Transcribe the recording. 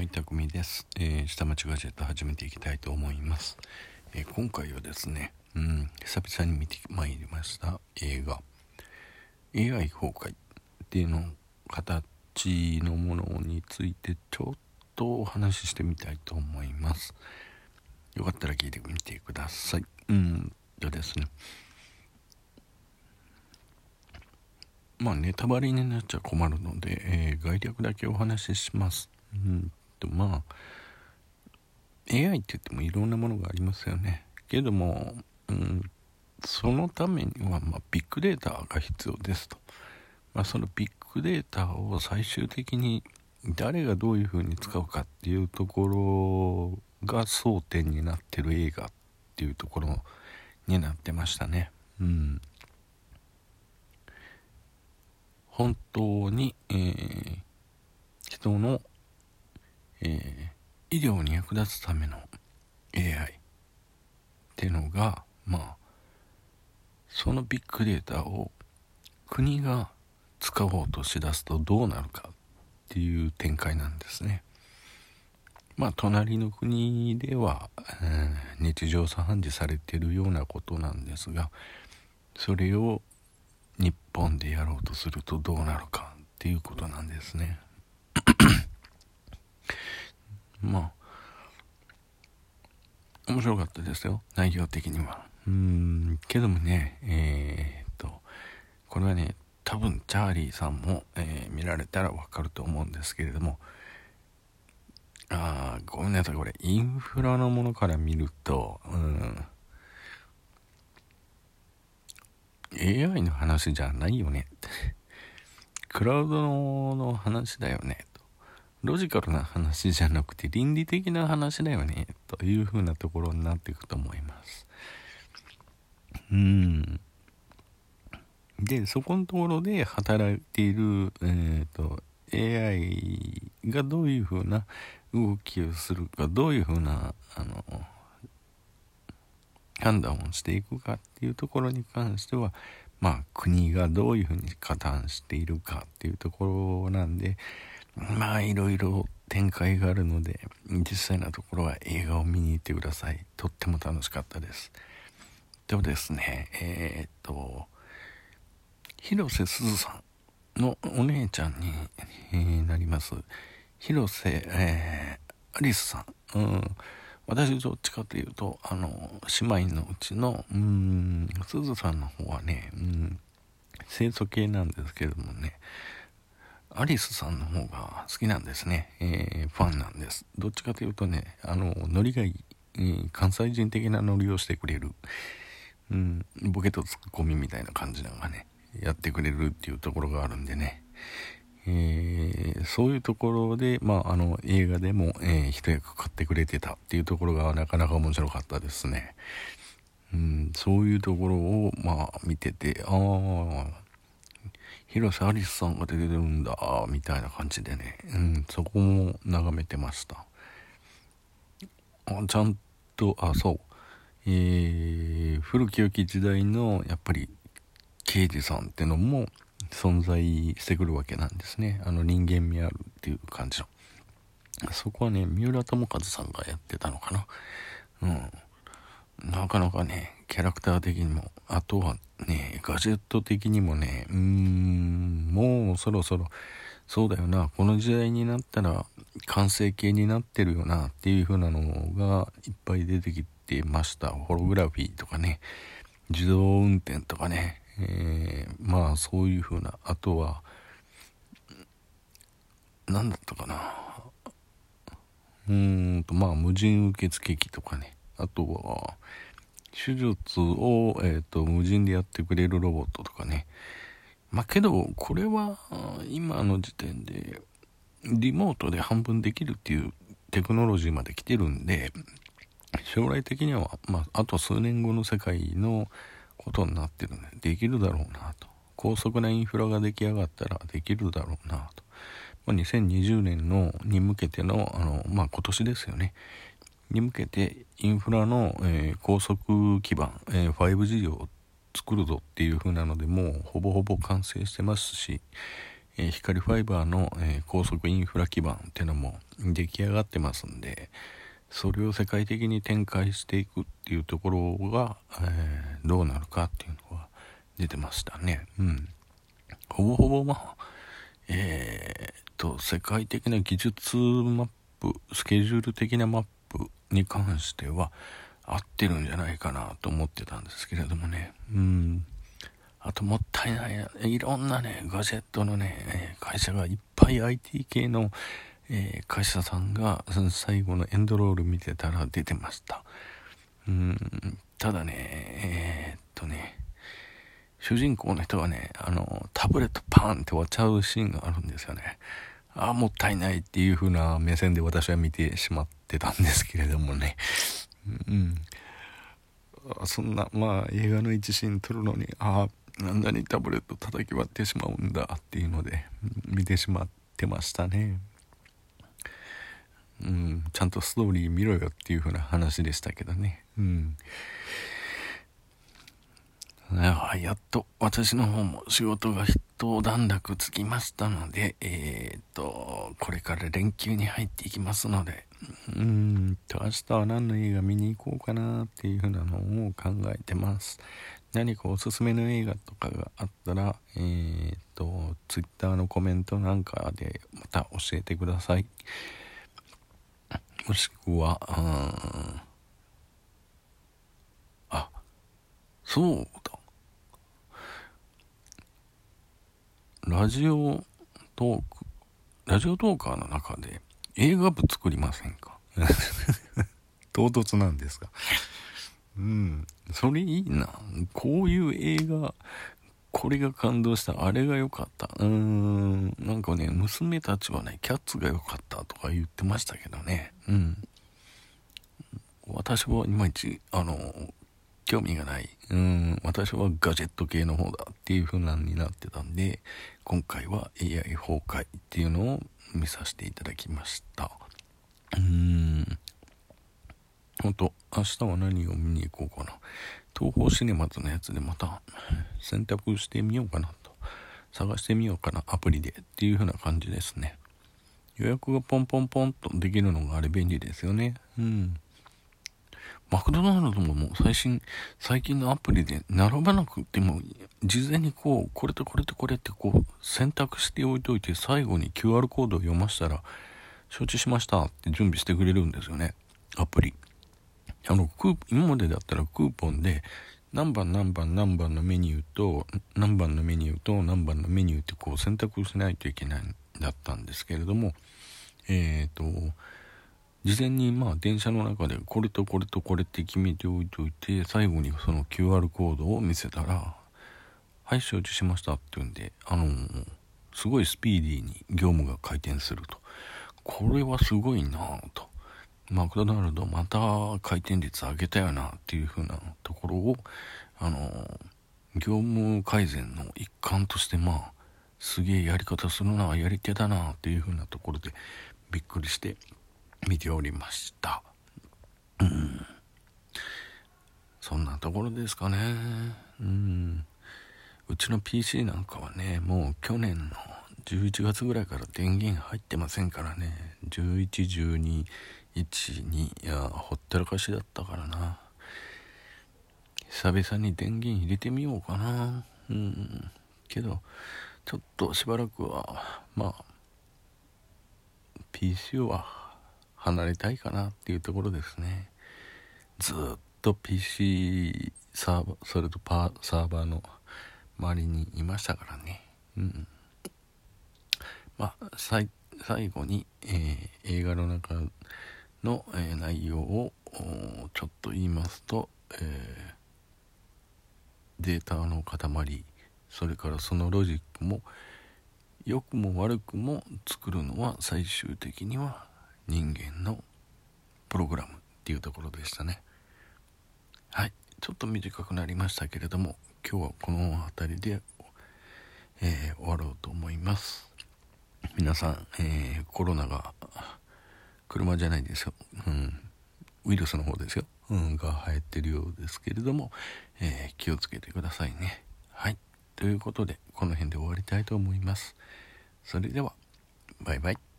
はい、たくみです。えー、下町ガジェット始めていきたいと思います。えー今回はですね、うん、久々に見てまいりました映画 AI 崩壊っていうの形のものについてちょっとお話ししてみたいと思います。よかったら聞いてみてください。うん、とですね。まあネタバレになっちゃ困るので、えー概略だけお話しします。うんとまあ AI って言ってもいろんなものがありますよね。けども、うん、そのためには、まあ、ビッグデータが必要ですと。まあ、そのビッグデータを最終的に誰がどういうふうに使うかっていうところが争点になってる映画っていうところになってましたね。うん。本当に、えー人の、えー医療に役立つための AI っていうのがまあそのビッグデータを国が使おうとしだすとどうなるかっていう展開なんですね。まあ隣の国では、えー日常茶飯事されてるようなことなんですがそれを日本でやろうとするとどうなるかっていうことなんですね。まあ面白かったですよ。内容的には。うんけどもねえー、っとこれはね多分チャーリーさんも、えー見られたらわかると思うんですけれどもあーごめんなさいこれインフラのものから見るとうん AI の話じゃないよね。クラウドの話だよね。ロジカルな話じゃなくて倫理的な話だよねというふうなところになっていくと思います。うん。でそこのところで働いている、えー、と AI がどういうふうな動きをするかどういうふうなあの判断をしていくかっていうところに関してはまあ国がどういうふうに加担しているかっていうところなんでまあいろいろ展開があるので実際のところは映画を見に行ってください。とっても楽しかったです。でもですねえーっと広瀬すずさんのお姉ちゃんに、えーなります。広瀬、えーアリスさん、うん、私どっちかというとあの姉妹のうちのうんすずさんの方はね、うん、清楚系なんですけどもね。アリスさんの方が好きなんですね、えーファンなんです。どっちかというとねあのノリがいい、えー関西人的なノリをしてくれる、うん、ボケとツッコミみたいな感じのがねやってくれるっていうところがあるんでね、えーそういうところで、まあ、あの映画でも、えー一役買ってくれてたっていうところがなかなか面白かったですね。うん、そういうところを、まあ、見てて、ああ、広瀬アリスさんが出てるんだ、みたいな感じでね、うん、そこも眺めてました。あちゃんと、あ、そう、えー古き良き時代の、やっぱり、刑事さんってのも存在してくるわけなんですね。あの人間味あるっていう感じの。そこはね、三浦友和さんがやってたのかな。うん。なかなかね、キャラクター的にも、あとはね、ガジェット的にもね、うーん、もうそろそろ、そうだよな、この時代になったら完成形になってるよなっていう風なのがいっぱい出てきてました。ホログラフィーとかね、自動運転とかね、えーまあそういう風な、あとは、何だったかな。うーんと、まあ、無人受付機とかね。あとは、手術を、えー、と無人でやってくれるロボットとかね。まあ、けど、これは、今の時点で、リモートで半分できるっていうテクノロジーまで来てるんで、将来的には、まあ、あと数年後の世界のことになってるんで、できるだろうなと。高速なインフラが出来上がったらできるだろうなと。まあ、2020年のに向けての、あの、まあ、今年ですよね。に向けてインフラの、えー高速基盤、えー 5G を作るぞっていう風なのでもうほぼほぼ完成してますし、えー、光ファイバーの、え、高速インフラ基盤っていうのも出来上がってますんでそれを世界的に展開していくっていうところが、え、どうなるかっていうのは出てましたね。うん。ほぼほぼまあ、えー、と、世界的な技術マップ、スケジュール的なマップに関しては合ってるんじゃないかなと思ってたんですけれどもね。うん。あともったいない、いろんなね、ガジェットのね、会社がいっぱい IT 系の、えー、会社さんが最後のエンドロール見てたら出てました。うん、ただね、えー、っとね、主人公の人がね、あの、タブレットパーンって割っちゃうシーンがあるんですよね。ああ、もったいないっていう風な目線で私は見てしまってたんですけれどもね。うん。そんな、まあ映画の一シーン撮るのに、ああ、なんだにタブレット叩き割ってしまうんだっていうので見てしまってましたね。うん、ちゃんとストーリー見ろよっていう風な話でしたけどね。うん。やっと私の方も仕事が一段落つきましたので、えー、っと、これから連休に入っていきますので、うんと、明日は何の映画見に行こうかなっていう風なのを考えてます。何かおすすめの映画とかがあったら、えー、っと、Twitter のコメントなんかでまた教えてください。もしくは、ああ、そうだ。ラジオトーク、ラジオトーカーの中で映画部作りませんか？唐突なんですが。うん。それいいな。こういう映画、これが感動した、あれが良かった。うーん。なんかね、娘たちはね、キャッツが良かったとか言ってましたけどね。うん。私はいまいち、あの、興味がない。うん、私はガジェット系の方だっていう風なんになってたんで、今回は AI 崩壊っていうのを見させていただきました。うーん。ほんと、明日は何を見に行こうかな。東宝シネマズのやつでまた選択してみようかなと。探してみようかな、アプリでっていう風な感じですね。予約がポンポンポンとできるのがあれ便利ですよね。うん。マクドナルドももう最新、最近のアプリで並ばなくても、事前にこう、これとこれとこれってこう、選択しておいといて、最後に QR コードを読ましたら、承知しましたって準備してくれるんですよね。アプリ。あの、クー今までだったらクーポンで、何番何番何番のメニューと、何番のメニューと何番のメニューってこう選択しないといけないんだったんですけれども、えっ、ー、と、事前にまあ電車の中でこれとこれとこれって決めておいておいて最後にその QR コードを見せたら「はい承知しました」って言うんであの、すごいスピーディーに業務が回転すると。これはすごいなぁと。マクドナルドまた回転率上げたよなっていう風なところをあの、業務改善の一環としてまあすげえやり方するなやり手だなっていう風なところでびっくりして見ておりました。うん。そんなところですかね。うん。うちの PC なんかはね、もう去年の11月ぐらいから電源入ってませんからね。11、12、1、2、いや、ほったらかしだったからな。久々に電源入れてみようかな。うん。けど、ちょっとしばらくは、まあ、PC は離れたいかなっていうところですね。ずっと PC サーバーそれとパーサーバーの周りにいましたからね。うん。まあ最後に、えー、映画の中の、えー、内容をちょっと言いますと、えー、データの塊それからそのロジックも良くも悪くも作るのは最終的には人間のプログラムっていうところでしたね。はい。ちょっと短くなりましたけれども今日はこの辺りで、えー、終わろうと思います。皆さん、えー、コロナが車じゃないですよ、うん、ウイルスの方ですよ、うん、が流行ってるようですけれども、えー、気をつけてくださいね。はい。ということでこの辺で終わりたいと思います。それではバイバイ。